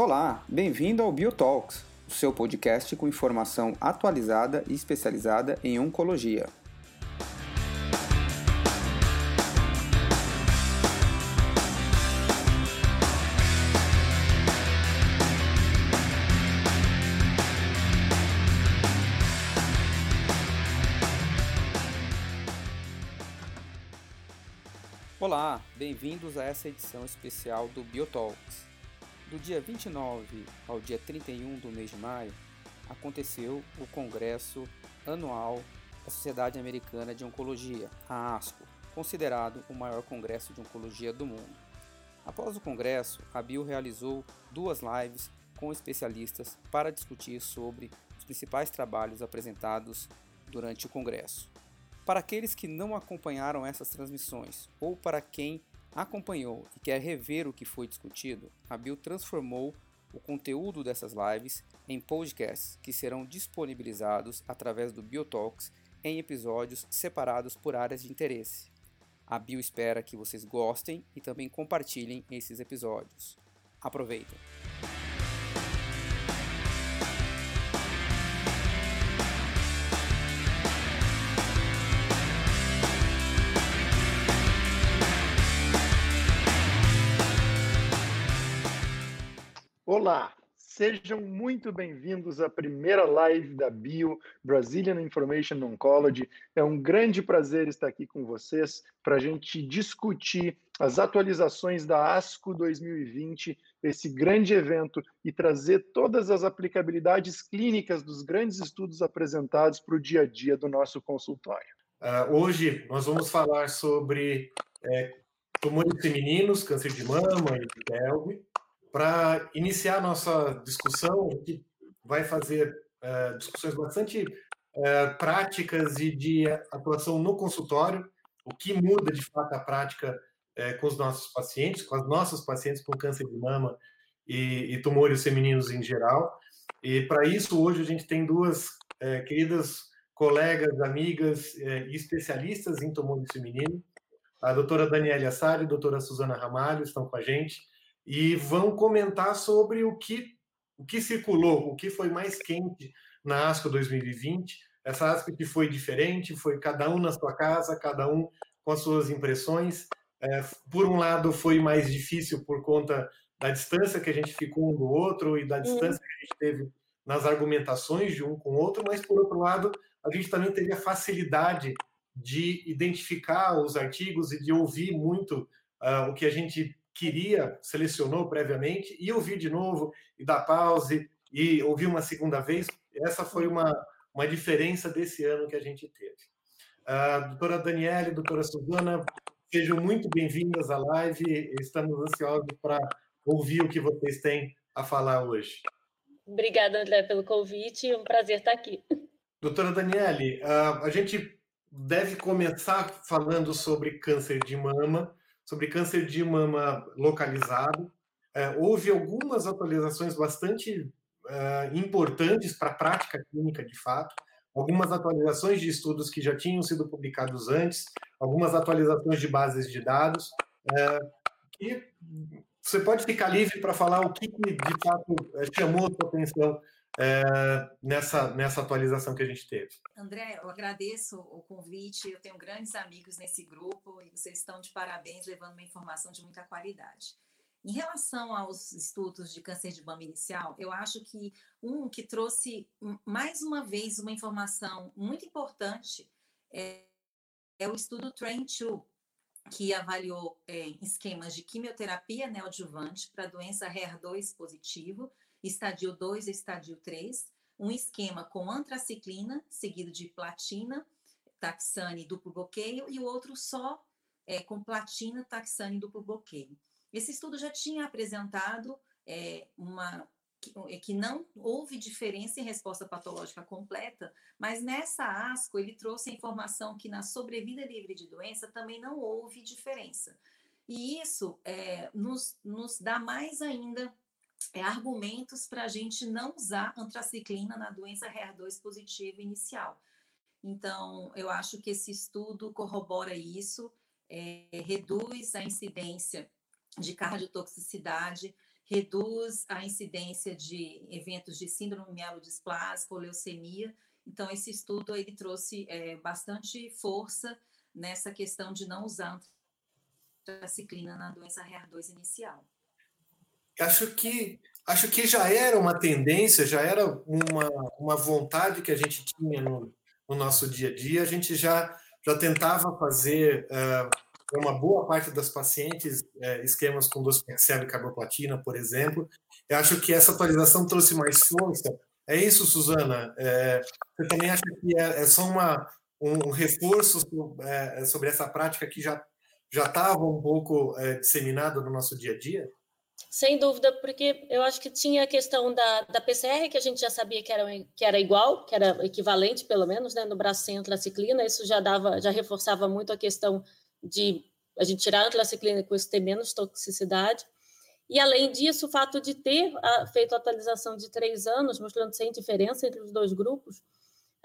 Olá, bem-vindo ao Biotalks, o seu podcast com informação atualizada e especializada em oncologia. Olá, bem-vindos a essa edição especial do Biotalks. Do dia 29 ao dia 31 do mês de maio, aconteceu o Congresso Anual da Sociedade Americana de Oncologia, a ASCO, considerado o maior congresso de oncologia do mundo. Após o congresso, a Bio realizou duas lives com especialistas para discutir sobre os principais trabalhos apresentados durante o congresso. Para aqueles que não acompanharam essas transmissões ou para quem acompanhou e quer rever o que foi discutido, a Bill transformou o conteúdo dessas lives em podcasts que serão disponibilizados através do Biotalks em episódios separados por áreas de interesse. A Bill espera que vocês gostem e também compartilhem esses episódios. Aproveitem! Olá, sejam muito bem-vindos à primeira live da Bio Brazilian Information Oncology. É um grande prazer estar aqui com vocês para a gente discutir as atualizações da ASCO 2020, esse grande evento, e trazer todas as aplicabilidades clínicas dos grandes estudos apresentados para o dia a dia do nosso consultório. Uh, hoje nós vamos falar sobre é, tumores femininos, câncer de mama e pelve para iniciar nossa discussão, que vai fazer uh, discussões bastante uh, práticas e de atuação no consultório, o que muda de fato a prática uh, com os nossos pacientes, com as nossas pacientes com câncer de mama e, e tumores femininos em geral. E para isso, hoje a gente tem duas queridas colegas, amigas e especialistas em tumores femininos, a doutora Daniela Assari e a doutora Suzana Ramalho estão com a gente e vão comentar sobre o que, o que circulou, o que foi mais quente na ASCO 2020. Essa ASCO que foi diferente, foi cada um na sua casa, cada um com as suas impressões. É, por um lado, foi mais difícil por conta da distância que a gente ficou um do outro e da distância que a gente teve nas argumentações de um com o outro, mas por outro lado, a gente também teve a facilidade de identificar os artigos e de ouvir muito uh, o que a gente queria, selecionou previamente, e ouvir de novo, e dar pause, e ouvir uma segunda vez. Essa foi uma, uma diferença desse ano que a gente teve. Uh, doutora Daniele, doutora Suzana, sejam muito bem-vindas à live. Estamos ansiosos para ouvir o que vocês têm a falar hoje. Obrigada, André, pelo convite. É um prazer estar aqui. Doutora Daniele, uh, a gente deve começar falando sobre câncer de mama sobre câncer de mama localizado. É, houve algumas atualizações bastante é, importantes para a prática clínica, de fato, algumas atualizações de estudos que já tinham sido publicados antes, algumas atualizações de bases de dados, é, e você pode ficar livre para falar o que, de fato é, chamou a sua atenção é, nessa, nessa atualização que a gente teve. André, eu agradeço o convite, eu tenho grandes amigos nesse grupo e vocês estão de parabéns levando uma informação de muita qualidade. Em relação aos estudos de câncer de mama inicial, eu acho que um que trouxe mais uma vez uma informação muito importante é, é o estudo TRAIN-2, que avaliou é, esquemas de quimioterapia neoadjuvante para doença HER2 positivo estadio 2 e estadio 3, um esquema com antraciclina, seguido de platina, taxane duplo bloqueio, e o outro só é, com platina, taxane duplo bloqueio. Esse estudo já tinha apresentado é, uma que, é, que não houve diferença em resposta patológica completa, mas nessa ASCO ele trouxe a informação que na sobrevida livre de doença também não houve diferença. E isso é, nos, nos dá mais ainda é, argumentos para a gente não usar antraciclina na doença HER2 positiva inicial. Então, eu acho que esse estudo corrobora isso, é, reduz a incidência de cardiotoxicidade, reduz a incidência de eventos de síndrome mielodisplásica ou leucemia. Então, esse estudo ele trouxe é, bastante força nessa questão de não usar antraciclina na doença HER2 inicial. Acho que acho que já era uma tendência, já era uma, uma vontade que a gente tinha no, no nosso dia a dia. A gente já já tentava fazer uh, uma boa parte das pacientes uh, esquemas com docetaxel e carboplatina, por exemplo. Eu acho que essa atualização trouxe mais força. É isso, Suzana? É, você também acha que é, é só uma, um reforço é, sobre essa prática que já já estava um pouco disseminada no nosso dia a dia? Sem dúvida, porque eu acho que tinha a questão da, da PCR, que a gente já sabia que era, que era igual, que era equivalente, pelo menos, né, no braço sem antraciclina, isso já dava, já reforçava muito a questão de a gente tirar a antraciclina com isso ter menos toxicidade. E, além disso, o fato de ter a, feito a atualização de três anos, mostrando sem diferença entre os dois grupos,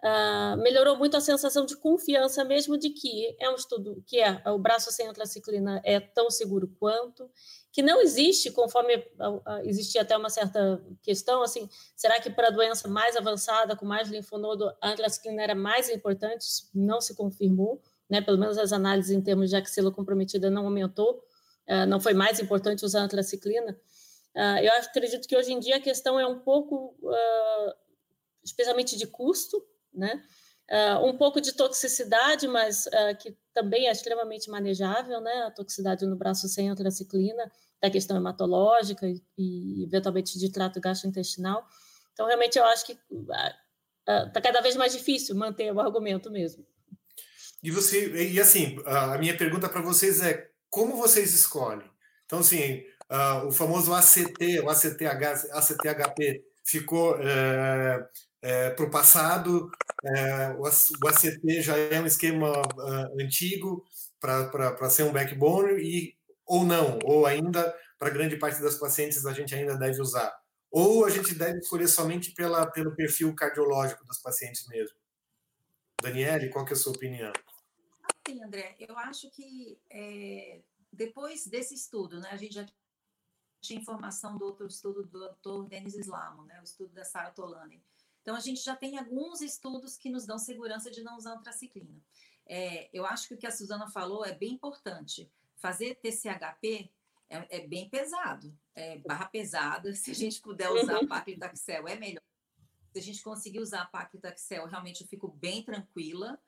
uh, melhorou muito a sensação de confiança mesmo de que é um estudo que é o braço sem antraciclina é tão seguro quanto, que não existe, conforme existia até uma certa questão, assim, será que para a doença mais avançada, com mais linfonodo, a antraciclina era mais importante? Não se confirmou, né? pelo menos as análises em termos de axila comprometida não aumentou, uh, não foi mais importante usar antraciclina. Uh, eu acredito que hoje em dia a questão é um pouco, especialmente de custo, né? Uh, um pouco de toxicidade, mas uh, que também é extremamente manejável, né? A toxicidade no braço sem antraciclina, da questão hematológica e, e, eventualmente de trato gastrointestinal. Então, realmente, eu acho que está uh, cada vez mais difícil manter o argumento mesmo. E você, e assim, a minha pergunta para vocês é como vocês escolhem? Então, assim, o famoso ACT, o ACTH, ACTHP ficou é, para o passado. É, o, ACT já é um esquema uh, antigo para ser um backbone e ou não, ou ainda para grande parte das pacientes a gente ainda deve usar. Ou a gente deve escolher somente pela, pelo perfil cardiológico das pacientes mesmo. Daniele, qual que é a sua opinião? Sim, André, eu acho que é, depois desse estudo, né, a gente já tinha informação do outro estudo do Dr. Denis Islamo, né, o estudo da Sarah Tolani, então, a gente já tem alguns estudos que nos dão segurança de não usar antraciclina. É, eu acho que o que a Suzana falou é bem importante. Fazer TCHP é, é bem pesado, é barra pesada. Se a gente puder usar uhum. a paclitaxel, é melhor. Se a gente conseguir usar a paclitaxel, realmente eu fico bem tranquila.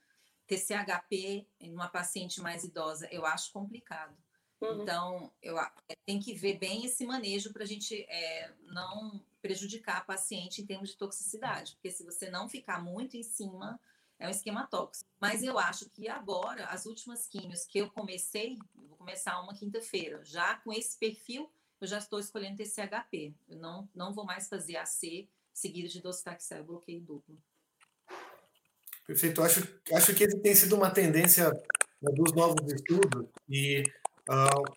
TCHP em uma paciente mais idosa, eu acho complicado. Uhum. Então, eu é, tem que ver bem esse manejo para a gente é, não prejudicar a paciente em termos de toxicidade, porque se você não ficar muito em cima, é um esquema tóxico. Mas eu acho que agora, as últimas químios que eu comecei, eu vou começar uma quinta-feira, já com esse perfil, eu já estou escolhendo TCHP. Eu não, não vou mais fazer AC seguido de docetaxel, bloqueio duplo. Perfeito. Acho, acho que tem sido uma tendência né, dos novos estudos e uh,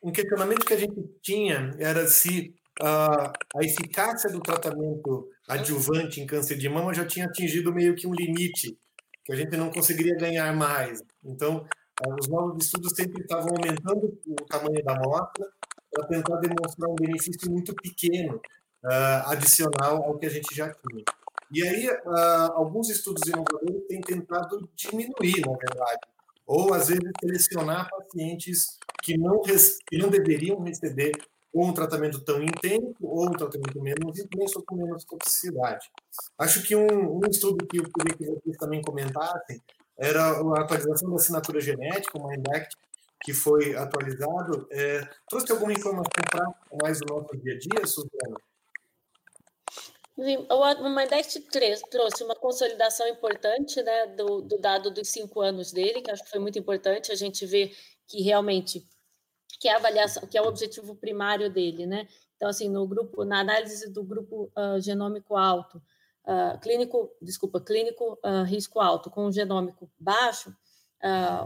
um questionamento que a gente tinha era se a, a eficácia do tratamento adjuvante em câncer de mama já tinha atingido meio que um limite, que a gente não conseguiria ganhar mais. Então, os novos estudos sempre estavam aumentando o tamanho da amostra para tentar demonstrar um benefício muito pequeno, uh, adicional ao que a gente já tinha. E aí, uh, alguns estudos inovadores têm tentado diminuir, na verdade, ou às vezes selecionar pacientes que não, que não deveriam receber ou um tratamento tão intenso, ou um tratamento menos intenso, ou com menos toxicidade. Acho que um, um estudo que eu queria que vocês também comentassem era a atualização da assinatura genética, o MindAct, que foi atualizado. É, trouxe alguma informação prática mais do nosso dia a dia, Suzana? O Mindect trouxe uma consolidação importante né, do, do dado dos cinco anos dele, que acho que foi muito importante a gente ver que realmente que é a avaliação, que é o objetivo primário dele, né? Então, assim, no grupo, na análise do grupo uh, genômico alto, uh, clínico, desculpa, clínico uh, risco alto com genômico baixo,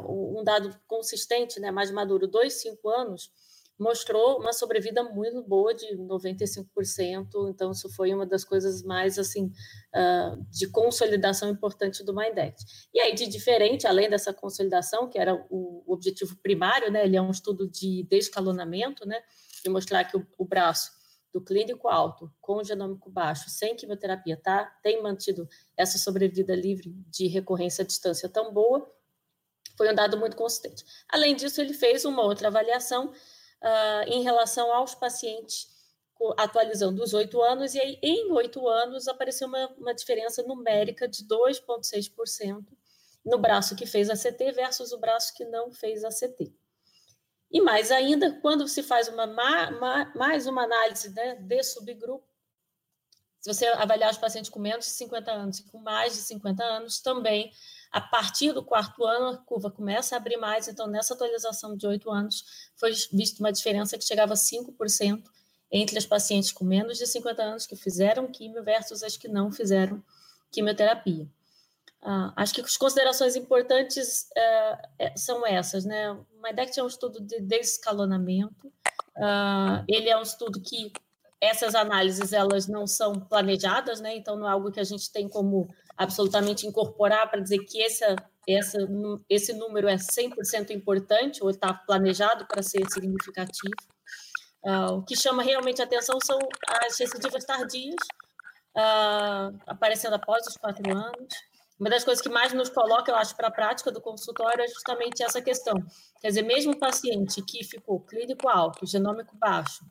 um dado consistente, né, mais maduro, dois, cinco anos, mostrou uma sobrevida muito boa de 95%, então isso foi uma das coisas mais assim uh, de consolidação importante do Mindex. E aí de diferente, além dessa consolidação, que era o objetivo primário, né, ele é um estudo de descalonamento, né, de mostrar que o, o braço do clínico alto com genômico baixo, sem quimioterapia, tá? Tem mantido essa sobrevida livre de recorrência à distância tão boa, foi um dado muito consistente. Além disso, ele fez uma outra avaliação uh, em relação aos pacientes atualizando os oito anos, e aí em oito anos apareceu uma, uma diferença numérica de 2,6% no braço que fez a CT versus o braço que não fez a CT. E mais ainda, quando se faz uma mais uma análise né, de subgrupo, se você avaliar os pacientes com menos de 50 anos e com mais de 50 anos, também, a partir do quarto ano, a curva começa a abrir mais. Então, nessa atualização de 8 anos, foi vista uma diferença que chegava a 5% entre as pacientes com menos de 50 anos que fizeram quimio versus as que não fizeram quimioterapia. Ah, acho que as considerações importantes é, são essas, né? O MIDECT é um estudo de desescalonamento, ah, ele é um estudo que essas análises elas não são planejadas, né? Então não é algo que a gente tem como absolutamente incorporar para dizer que essa, essa, esse número é 100% importante ou está planejado para ser significativo. Uh, o que chama realmente atenção são as recidivas tardias, uh, aparecendo após os quatro anos. Uma das coisas que mais nos coloca, eu acho, para a prática do consultório é justamente essa questão. Quer dizer, mesmo o paciente que ficou clínico alto, genômico baixo,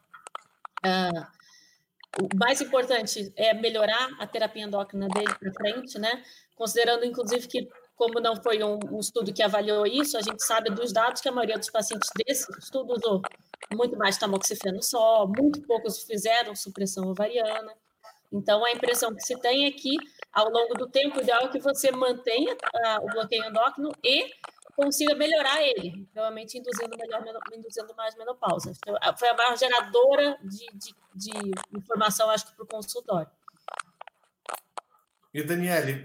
uh, o mais importante é melhorar a terapia endócrina dele para frente, né? Considerando, inclusive, que como não foi um, um, estudo que avaliou isso, a gente sabe dos dados que a maioria dos pacientes desse estudo usou muito mais tamoxifeno só, muito poucos fizeram supressão ovariana. Então, a impressão que se tem é que, ao longo do tempo, o ideal é que você mantenha uh, o bloqueio endócrino e consiga melhorar ele, provavelmente induzindo, melhor, induzindo mais menopausa. Então, foi a maior geradora de, de, de informação, acho que, para o consultório. E, Daniele,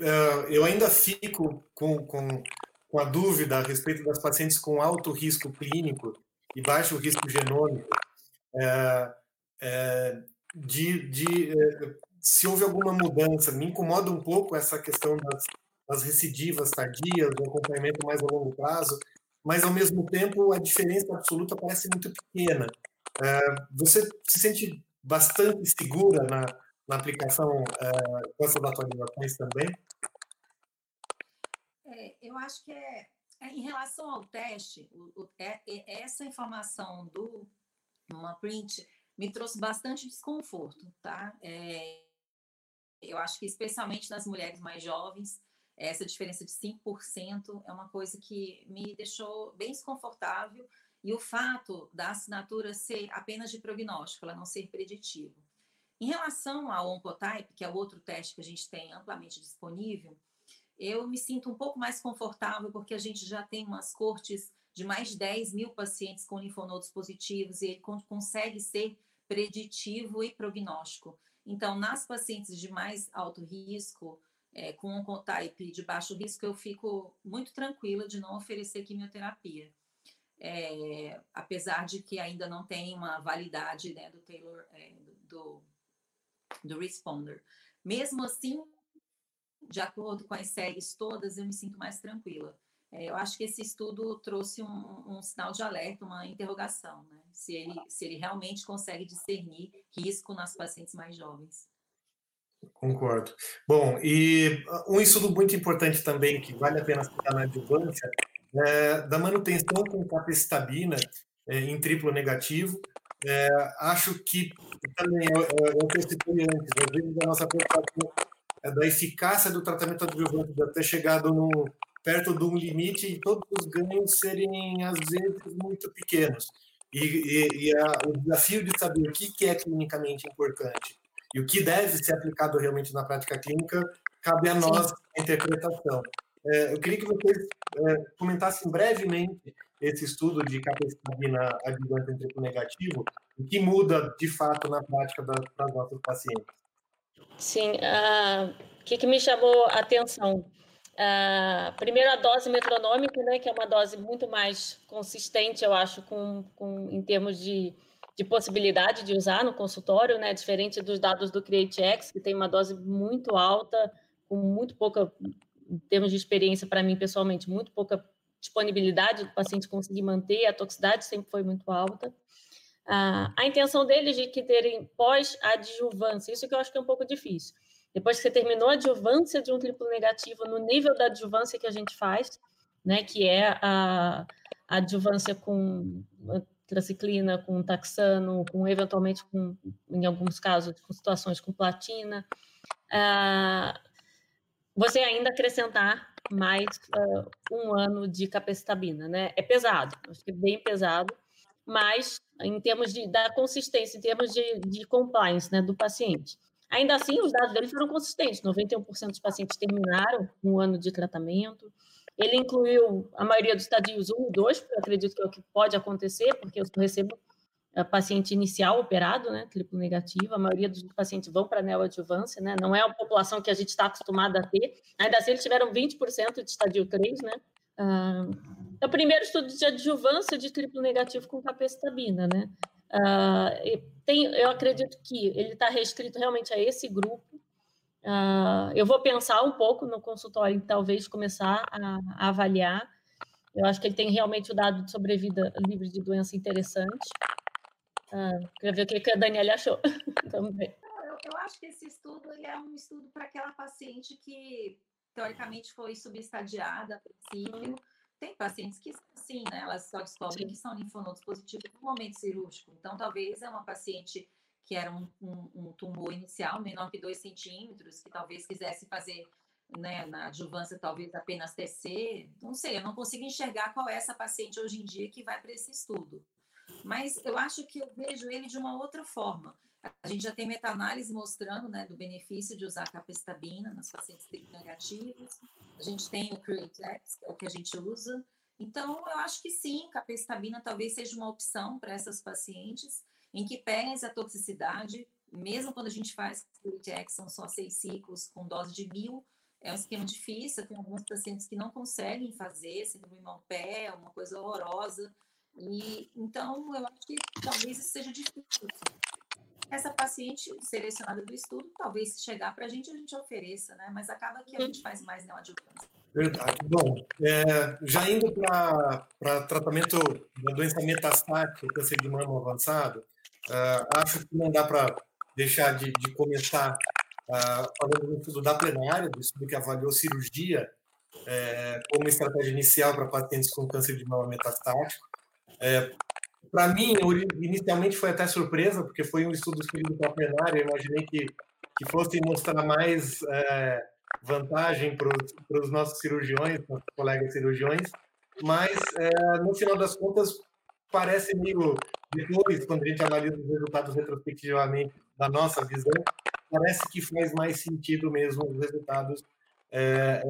eu ainda fico com, com, com a dúvida a respeito das pacientes com alto risco clínico e baixo risco genômico, é, é, de, de se houve alguma mudança. Me incomoda um pouco essa questão das, das recidivas tardias, do acompanhamento mais a longo prazo, mas ao mesmo tempo a diferença absoluta parece muito pequena. É, você se sente bastante segura na, na aplicação é, com essas atualizações também? É, eu acho que é é, em relação ao teste, o, o, é, é, essa informação do uma print me trouxe bastante desconforto, tá? Eu acho que especialmente nas mulheres mais jovens, essa diferença de 5% é uma coisa que me deixou bem desconfortável e o fato da assinatura ser apenas de prognóstico, ela não ser preditiva. Em relação ao Oncotype, que é outro teste que a gente tem amplamente disponível, eu me sinto um pouco mais confortável porque a gente já tem umas cortes de mais de 10 mil pacientes com linfonodos positivos e ele consegue ser preditivo e prognóstico. Então, nas pacientes de mais alto risco, é, com um type de baixo risco, eu fico muito tranquila de não oferecer quimioterapia. É, apesar de que ainda não tem uma validade né, do Taylor, é, do, do responder. Mesmo assim, de acordo com as séries todas, eu me sinto mais tranquila. É, eu acho que esse estudo trouxe um, um, sinal de alerta, uma interrogação, né? se, ele, se ele realmente consegue discernir risco nas pacientes mais jovens. Concordo. Bom, e um estudo muito importante também, que vale a pena citar na adjuvância, é da manutenção com capecitabina é, em triplo negativo. É, acho que também, eu, eu, eu citei antes, às vezes a nossa preocupação é da eficácia do tratamento adjuvante de ter chegado no, perto de um limite e todos os ganhos serem, às vezes, muito pequenos. E, e, e a, o desafio de saber o que, que é clinicamente importante e o que deve ser aplicado realmente na prática clínica cabe a nós a interpretação. É, eu queria que vocês é, comentassem brevemente esse estudo de capacitabina adjuvante em triplo negativo, o que muda de fato na prática das, das nossas pacientes. Sim, uh, o que, que, me chamou a atenção? Uh, primeiro, a dose metronômica, né, que é uma dose muito mais consistente, eu acho, com, com, em termos de, de possibilidade de usar no consultório, né, diferente dos dados do CreateX, que tem uma dose muito alta, com muito pouca, em termos de experiência, para mim pessoalmente, muito pouca disponibilidade do paciente conseguir manter, a toxicidade sempre foi muito alta. a, a intenção deles de que terem pós-adjuvância, isso que eu acho que é um pouco difícil. Depois que você terminou a adjuvância de um triplo negativo no nível da adjuvância que a gente faz, né, que é a, a adjuvância com traciclina, com taxano, com eventualmente com, em alguns casos, com situações com platina, uh, você ainda acrescentar mais uh, um ano de capecitabina, né? É pesado, acho que é bem pesado, mas em termos de, da consistência, em termos de, de compliance né, do paciente. Ainda assim, os dados dele foram consistentes, 91% dos pacientes terminaram um ano de tratamento, ele incluiu a maioria dos estadios 1 e 2, porque eu acredito que é o que pode acontecer, porque eu recebo a paciente inicial operado, né, triplo negativo, a maioria dos pacientes vão para neoadjuvância, né, não é a população que a gente está acostumado a ter, ainda assim eles tiveram 20% de estadio 3, né, ah, é o primeiro estudo de adjuvância de triplo negativo com capecitabina, né, ah, tem, eu acredito que ele está restrito realmente a esse grupo, Uh, eu vou pensar um pouco no consultório, talvez começar a, a, avaliar. Eu acho que ele tem realmente o dado de sobrevida livre de doença interessante. Uh, queria ver o que, que a Daniela achou. Vamos ver. Eu, eu, acho que esse estudo ele é um estudo para aquela paciente que, teoricamente, foi subestadiada a princípio. Tem pacientes que, sim, né, elas só descobrem sim. que são linfonodos positivos no momento cirúrgico. Então, talvez é uma paciente que era um, um, um tumor inicial menor que 2 centímetros, que talvez quisesse fazer né, na adjuvância talvez apenas TC, não sei, eu não consigo enxergar qual é essa paciente hoje em dia que vai para esse estudo. Mas eu acho que eu vejo ele de uma outra forma. A gente já tem meta-análise mostrando né, do benefício de usar capecitabina nas pacientes negativas. A gente tem o Createx, que é o que a gente usa. Então, eu acho que sim, capecitabina talvez seja uma opção para essas pacientes em que pese a toxicidade, mesmo quando a gente faz que são só seis ciclos com dose de mil, é um esquema difícil, tem alguns pacientes que não conseguem fazer, síndrome mão pé, uma coisa horrorosa, e então eu acho que talvez isso seja difícil. Essa paciente selecionada do estudo, talvez se chegar para a gente, a gente ofereça, né? Mas acaba que a gente faz mais neoadjuvância. Verdade. Bom, é, já indo para tratamento da doença metastática, câncer de mama avançado, Uh, acho que não dá para deixar de, de começar uh, falando do estudo da plenária, do estudo que avaliou cirurgia é, como estratégia inicial para pacientes com câncer de mama metastático. É, para mim, inicialmente foi até surpresa, porque foi um estudo escolhido para a plenária, eu imaginei que, que fosse mostrar mais é, vantagem para os nossos cirurgiões, nossos colegas cirurgiões, mas no final das contas parece meio depois, quando a gente analisa os resultados retrospectivamente da nossa visão, parece que faz mais sentido mesmo os resultados é, é,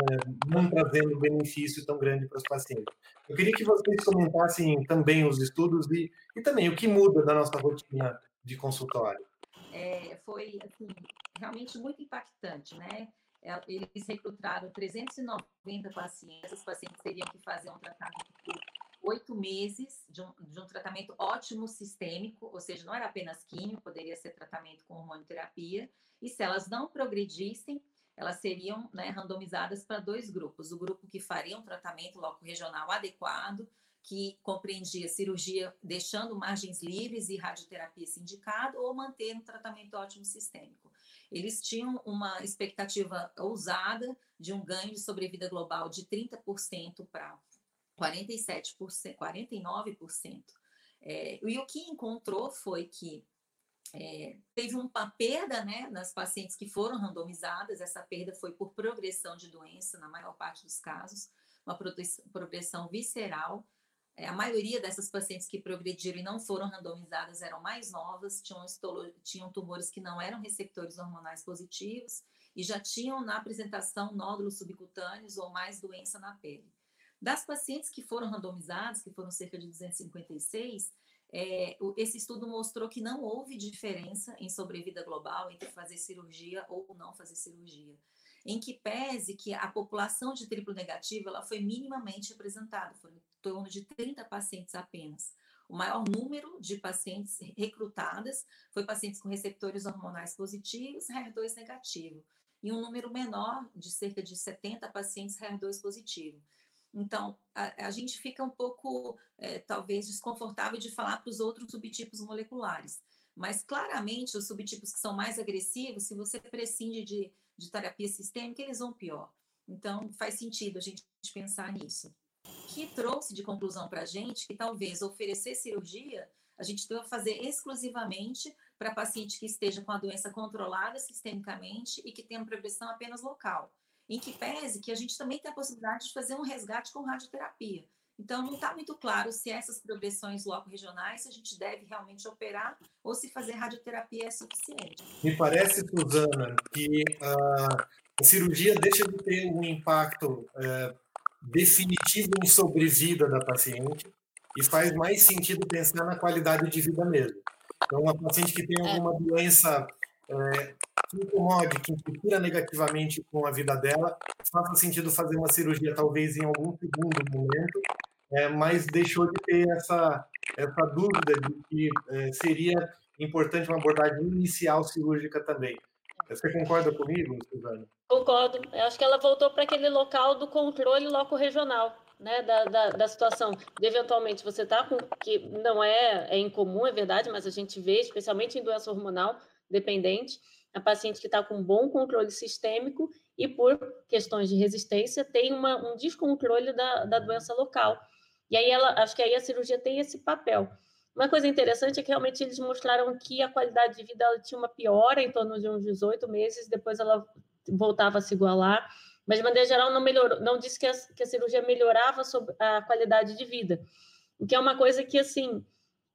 não trazendo benefício tão grande para os pacientes. Eu queria que vocês comentassem também os estudos e, e também o que muda da nossa rotina de consultório. É, foi assim, realmente muito impactante, né? É, eles recrutaram 390 pacientes, os pacientes teriam que fazer um tratamento oito meses de um, de um, tratamento ótimo sistêmico, ou seja, não era apenas químio, poderia ser tratamento com hormonioterapia, e se elas não progredissem, elas seriam né, randomizadas para dois grupos: o grupo que faria um tratamento loco regional adequado, que compreendia cirurgia deixando margens livres e radioterapia se indicado, ou manter um tratamento ótimo sistêmico. Eles tinham uma expectativa ousada de um ganho de sobrevida global de 30% para 47%, 49%. É, e o que encontrou foi que é, teve uma perda né, nas pacientes que foram randomizadas, essa perda foi por progressão de doença, na maior parte dos casos, uma progressão visceral. É, a maioria dessas pacientes que progrediram e não foram randomizadas eram mais novas, tinham, tinham tumores que não eram receptores hormonais positivos e já tinham na apresentação nódulos subcutâneos ou mais doença na pele. Das pacientes que foram randomizadas, que foram cerca de 256, é, esse estudo mostrou que não houve diferença em sobrevida global entre fazer cirurgia ou não fazer cirurgia. Em que pese que a população de triplo negativo ela foi minimamente representada, foram em torno de 30 pacientes apenas. O maior número de pacientes recrutadas foi pacientes com receptores hormonais positivos, HER2 negativo, e um número menor, de cerca de 70 pacientes HER2 positivo. Então, a, a gente fica um pouco, é, talvez, desconfortável de falar para os outros subtipos moleculares. Mas, claramente, os subtipos que são mais agressivos, se você prescinde de, de terapia sistêmica, eles vão pior. Então, faz sentido a gente pensar nisso. Que trouxe de conclusão para a gente que talvez oferecer cirurgia a gente deva fazer exclusivamente para paciente que esteja com a doença controlada sistemicamente e que tenha progressão apenas local. Em que pese que a gente também tem a possibilidade de fazer um resgate com radioterapia. Então, não está muito claro se essas progressões loco-regionais a gente deve realmente operar ou se fazer radioterapia é suficiente. Me parece, Suzana, que a cirurgia deixa de ter um impacto uh, definitivo em sobrevida da paciente e faz mais sentido pensar na qualidade de vida mesmo. Então, uma paciente que tem é. alguma doença é, que incomode, que interfira negativamente com a vida dela, faça sentido fazer uma cirurgia talvez em algum segundo momento, é, mas deixou de ter essa, essa dúvida de que é, seria importante uma abordagem inicial cirúrgica também. Você concorda comigo, Suzana? Concordo. Eu acho que ela voltou para aquele local do controle loco regional né, da, da, da, situação de eventualmente você tá com que não é, é incomum, é verdade, mas a gente vê, especialmente em doença hormonal dependente, a paciente que está com bom controle sistêmico e por questões de resistência tem uma, um descontrole da, da doença local. E aí ela, acho que aí a cirurgia tem esse papel. Uma coisa interessante é que realmente eles mostraram que a qualidade de vida tinha uma piora em torno de uns 18 meses, depois ela voltava a se igualar mas de maneira geral não melhorou, não disse que a, que a cirurgia melhorava a qualidade de vida, o que é uma coisa que assim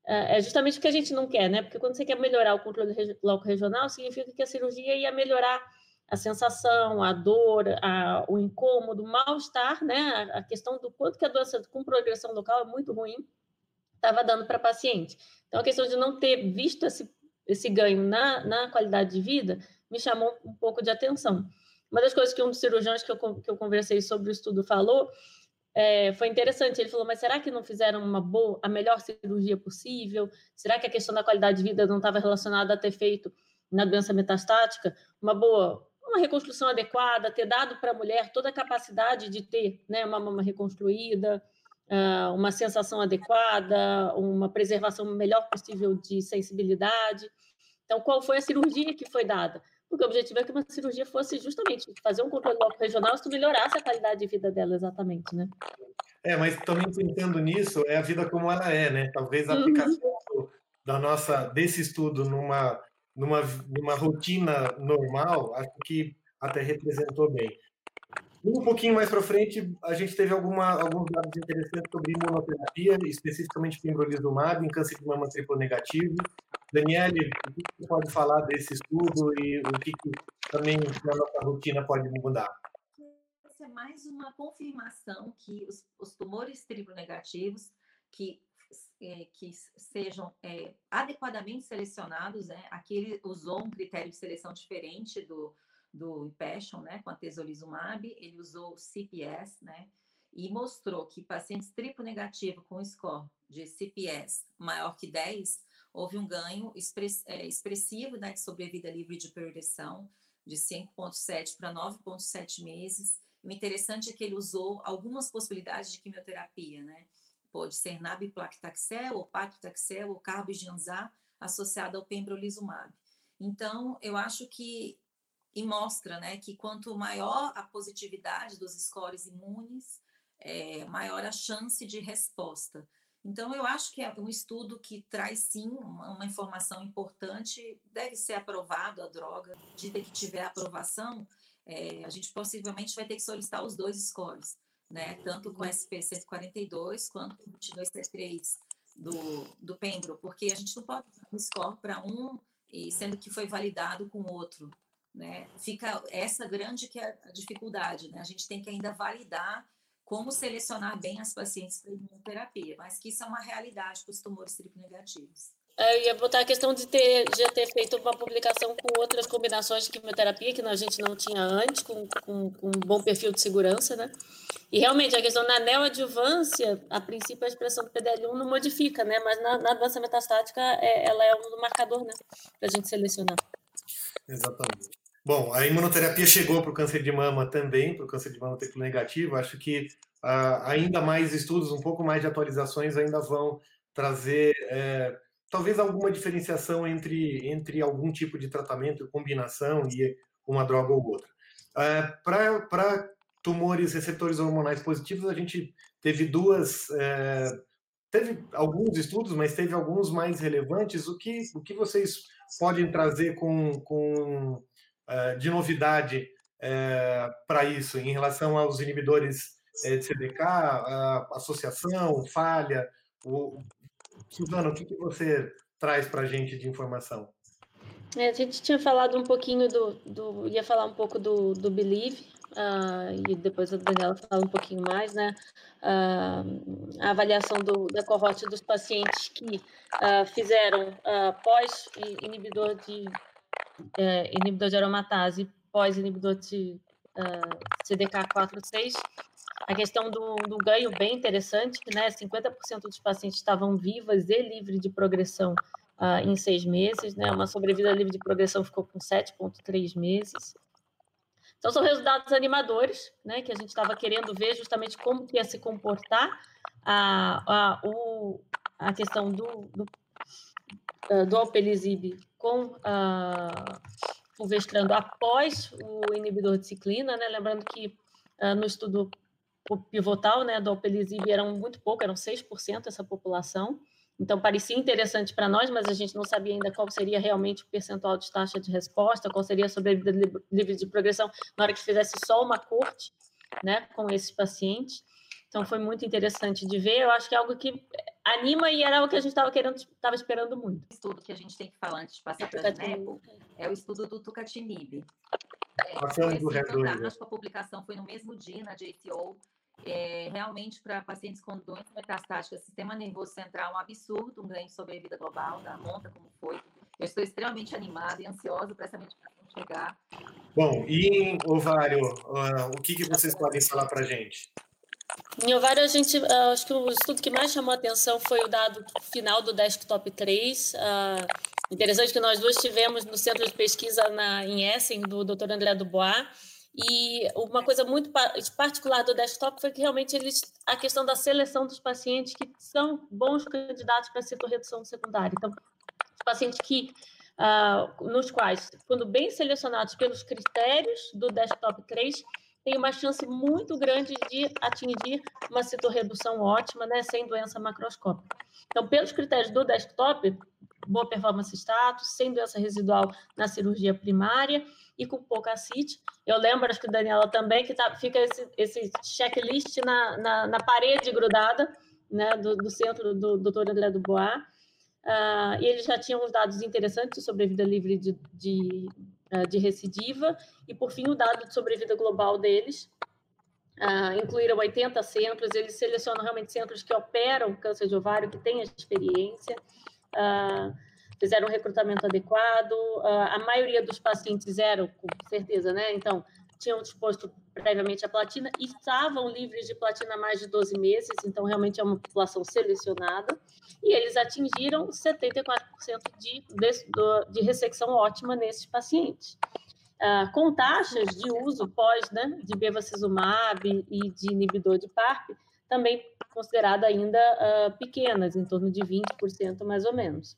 é, é justamente o que a gente não quer, né? Porque quando você quer melhorar o controle local regional, significa que a cirurgia ia melhorar a sensação, a dor, a, o incômodo, o mal-estar, né? A, questão do quanto que a doença com progressão local é muito ruim estava dando para paciente. Então, a questão de não ter visto esse, esse ganho na, na qualidade de vida me chamou um pouco de atenção. Uma das coisas que um dos cirurgiões que eu, que eu conversei sobre o estudo falou é, foi interessante. Ele falou: mas será que não fizeram uma boa, a melhor cirurgia possível? Será que a questão da qualidade de vida não estava relacionada a ter feito na doença metastática uma boa, uma reconstrução adequada, ter dado para a mulher toda a capacidade de ter né, uma mama reconstruída, uh, uma sensação adequada, uma preservação melhor possível de sensibilidade? Então, qual foi a cirurgia que foi dada? Porque o objetivo é que uma cirurgia fosse justamente fazer um controle local regional se melhorasse a qualidade de vida dela, exatamente, né? É, mas também pensando nisso, é a vida como ela é, né? Talvez a uhum. aplicação da nossa, desse estudo numa, numa, numa rotina normal, acho que até representou bem. Um pouquinho mais para frente, a gente teve alguma, alguns dados interessantes sobre imunoterapia, especificamente pembrolizumab em câncer de mama triplo negativo. Daniele, o que você pode falar desse estudo e o que, que também na nossa rotina pode mudar? Essa é mais uma confirmação que os, os tumores triplo negativos que é, que sejam é, adequadamente selecionados, né? Aqui ele usou um critério de seleção diferente do, do Impassion, né, com a tesolizumab, ele usou o CPS, né, e mostrou que pacientes triplo negativo com score de CPS maior que 10, houve um ganho é, expressivo né, de sobrevida livre de progressão de 5,7 para 9,7 meses. O interessante é que ele usou algumas possibilidades de quimioterapia, né? Pode ser nab-paclitaxel, ou paclitaxel, ou carbogenzar, associado ao pembrolizumab. Então, eu acho que e mostra né, que quanto maior a positividade dos scores imunes, é, maior a chance de resposta. Então, eu acho que é um estudo que traz sim uma, uma informação importante, deve ser aprovado a droga, de que tiver aprovação, é, a gente possivelmente vai ter que solicitar os dois scores, né? Tanto com SP142 quanto com 22C3 do, do Pembro, porque a gente não pode dar um score para um, e sendo que foi validado com outro. Né? Fica essa grande que é a dificuldade, né? A gente tem que ainda validar como selecionar bem as pacientes para imunoterapia, mas que isso é uma realidade para os tumores triplo negativos. É, eu ia botar a questão de ter, já ter feito uma publicação com outras combinações de quimioterapia que a gente não tinha antes, com, com, com um bom perfil de segurança, né? E realmente a questão na neoadjuvância, a princípio a expressão do PDL1 não modifica, né? Mas na, na doença metastática é, ela é um marcador, né? Para a gente selecionar. Exatamente. Bom, a imunoterapia chegou para o câncer de mama também, para o câncer de mama triplo negativo. Acho que uh, ainda mais estudos, um pouco mais de atualizações ainda vão trazer é, talvez alguma diferenciação entre, entre algum tipo de tratamento, combinação e uma droga ou outra. É, para tumores receptores hormonais positivos, a gente teve duas. É, teve alguns estudos, mas teve alguns mais relevantes. O que, o que vocês podem trazer com, com uh, de novidade é, para isso, em relação aos inibidores uh, de CDK, associação, falha? O... Suzana, o que, que você traz para a gente de informação? É, a gente tinha falado um pouquinho do, do ia falar um pouco do, do Believe, uh, e depois a Daniela fala um pouquinho mais, né? Uh, a avaliação do, da cohorte dos pacientes que uh, fizeram pós inibidor de é, inibidor de aromatase, pós inibidor de CDK 4/6, a questão do, do, ganho bem interessante, né? 50% dos pacientes estavam vivas e livres de progressão uh, em seis meses, né? Uma sobrevida livre de progressão ficou com 7,3 meses. Então, são resultados animadores, né? Que a gente estava querendo ver justamente como ia se comportar a, a, o, a questão do, do, uh, do alpelizib com uh, o vestrando após o inibidor de ciclina, né? Lembrando que uh, no estudo pivotal, né, do alpelizib eram muito pouco, eram 6% essa população. Então, parecia interessante para nós, mas a gente não sabia ainda qual seria realmente o percentual de taxa de resposta, qual seria a sobrevida livre de progressão na hora que fizesse só uma corte né, com esses pacientes. Então, foi muito interessante de ver. Eu acho que é algo que anima e era o que a gente estava querendo, estava esperando muito. O estudo que a gente tem que falar antes de passar para Nepo é o estudo do Tucatinib. É, Passando que a publicação foi no mesmo dia na JTO é, realmente para pacientes com doença metastática, sistema nervoso central, um absurdo, um ganho de sobrevida global, da monta como foi. Eu estou extremamente animada e ansiosa para essa medicação chegar. Bom, e em ovário, uh, o que, que vocês podem falar para a gente? Em ovário, a gente, uh, acho que o estudo que mais chamou atenção foi o dado final do Desktop 3. Uh, ah, interessante que nós dois tivemos no centro de pesquisa na, em Essen, do Dr. André Dubois, e uma coisa muito particular do desktop foi que realmente eles a questão da seleção dos pacientes que são bons candidatos para redução secundária. Então, os pacientes que uh, nos quais, quando bem selecionados pelos critérios do desktop 3, tem uma chance muito grande de atingir uma citorredução ótima, né, sem doença macroscópica. Então, pelos critérios do desktop, boa performance status, sem doença residual na cirurgia primária, e com pouca CIT. Eu lembro, acho que Daniela também, que tá, fica esse, esse checklist na, na, na parede grudada né, do, do centro do Dr. André Dubois. Uh, e eles já tinham os dados interessantes sobre vida livre de, de, de recidiva, e por fim o dado de sobrevida global deles. Uh, incluíram 80 centros, eles selecionam realmente centros que operam câncer de ovário, que têm experiência. Uh, fizeram um recrutamento adequado, a maioria dos pacientes eram, com certeza, né? Então, tinham disposto previamente a platina e estavam livres de platina há mais de 12 meses, então realmente é uma população selecionada, e eles atingiram 74% de, de, de ressecção ótima nesses pacientes. Uh, com taxas de uso pós né, de bevacizumab e de inibidor de PARP, também considerada ainda uh, pequenas, em torno de 20% mais ou menos.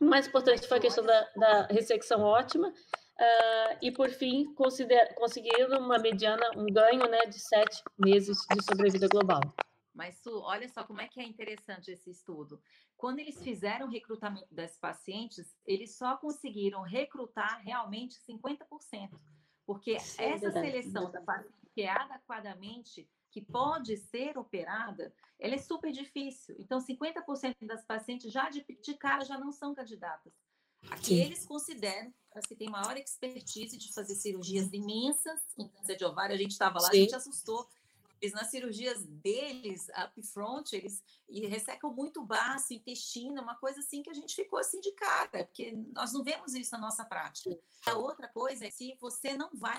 O mais importante foi a questão da, da ressecção ótima. Uh, e, por fim, conseguiram uma mediana, um ganho né, de sete meses de sobrevida global. Mas, Su, olha só como é que é interessante esse estudo. Quando eles fizeram o recrutamento desses pacientes, eles só conseguiram recrutar realmente 50%. Porque Sim, essa verdade. seleção da paciente que é adequadamente que pode ser operada, ela é super difícil. Então, 50% das pacientes já de, de, cara já não são candidatas. Aqui eles consideram as que têm maior expertise de fazer cirurgias imensas em câncer de ovário. A gente estava lá, Sim. a gente assustou. Eles, nas cirurgias deles, upfront, eles e ressecam muito baço, intestino, uma coisa assim que a gente ficou assim de cara, porque nós não vemos isso na nossa prática. A outra coisa é se você não vai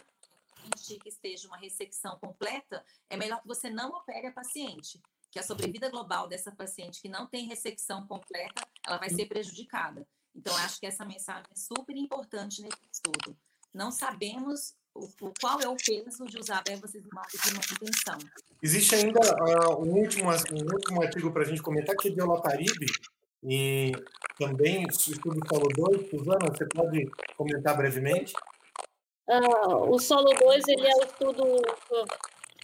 paciente que esteja uma ressecção completa, é melhor que você não opere a paciente, que a sobrevida global dessa paciente que não tem ressecção completa, ela vai ser prejudicada. Então, acho que essa mensagem é super importante nesse estudo. não sabemos o, o, qual é o peso de usar verbas residuais de manutenção. Existe ainda uh, um, último, um último artigo para a gente comentar, que é de Olaparibe, e também estudo solo 2. Suzana, você pode comentar brevemente? Uh, o solo 2 ele é o estudo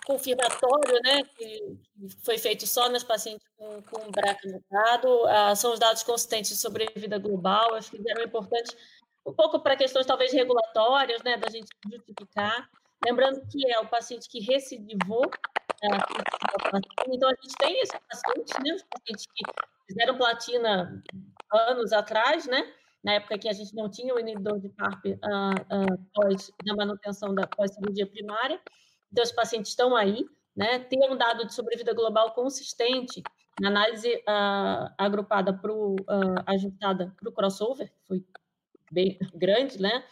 confirmatório, né, que foi feito só nos pacientes com, com BRCA mutado. Uh, são os dados consistentes de sobrevida global. Acho que eram importantes um pouco para questões talvez regulatórias, né, da gente justificar. Lembrando que é o paciente que recidivou, é, então a gente tem esses pacientes, né, os pacientes que fizeram platina anos atrás, né, na época que a gente não tinha o inibidor de PARP uh, uh, pós, na manutenção da pós-cirurgia primária, então os pacientes estão aí, né, tem um dado de sobrevida global consistente na análise uh, agrupada para uh, ajustada para o crossover, foi bem grande, né?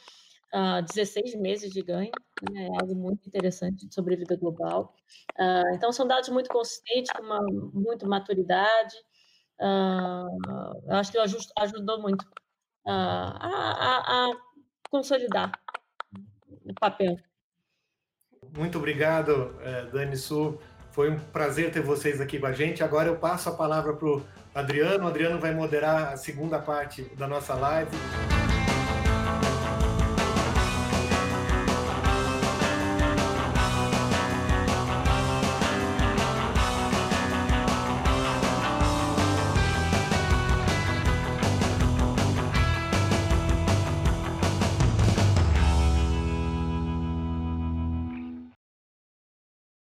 Uh, ah, 16 meses de ganho, né? é algo muito interessante de sobrevida global. Uh, então, são dados muito consistentes, com uma muita maturidade. Uh, acho que ajudou muito a, a, a, consolidar o papel. Muito obrigado, eh, Dani Su. Foi um prazer ter vocês aqui com a gente. Agora eu passo a palavra para o Adriano. O Adriano vai moderar a segunda parte da nossa live.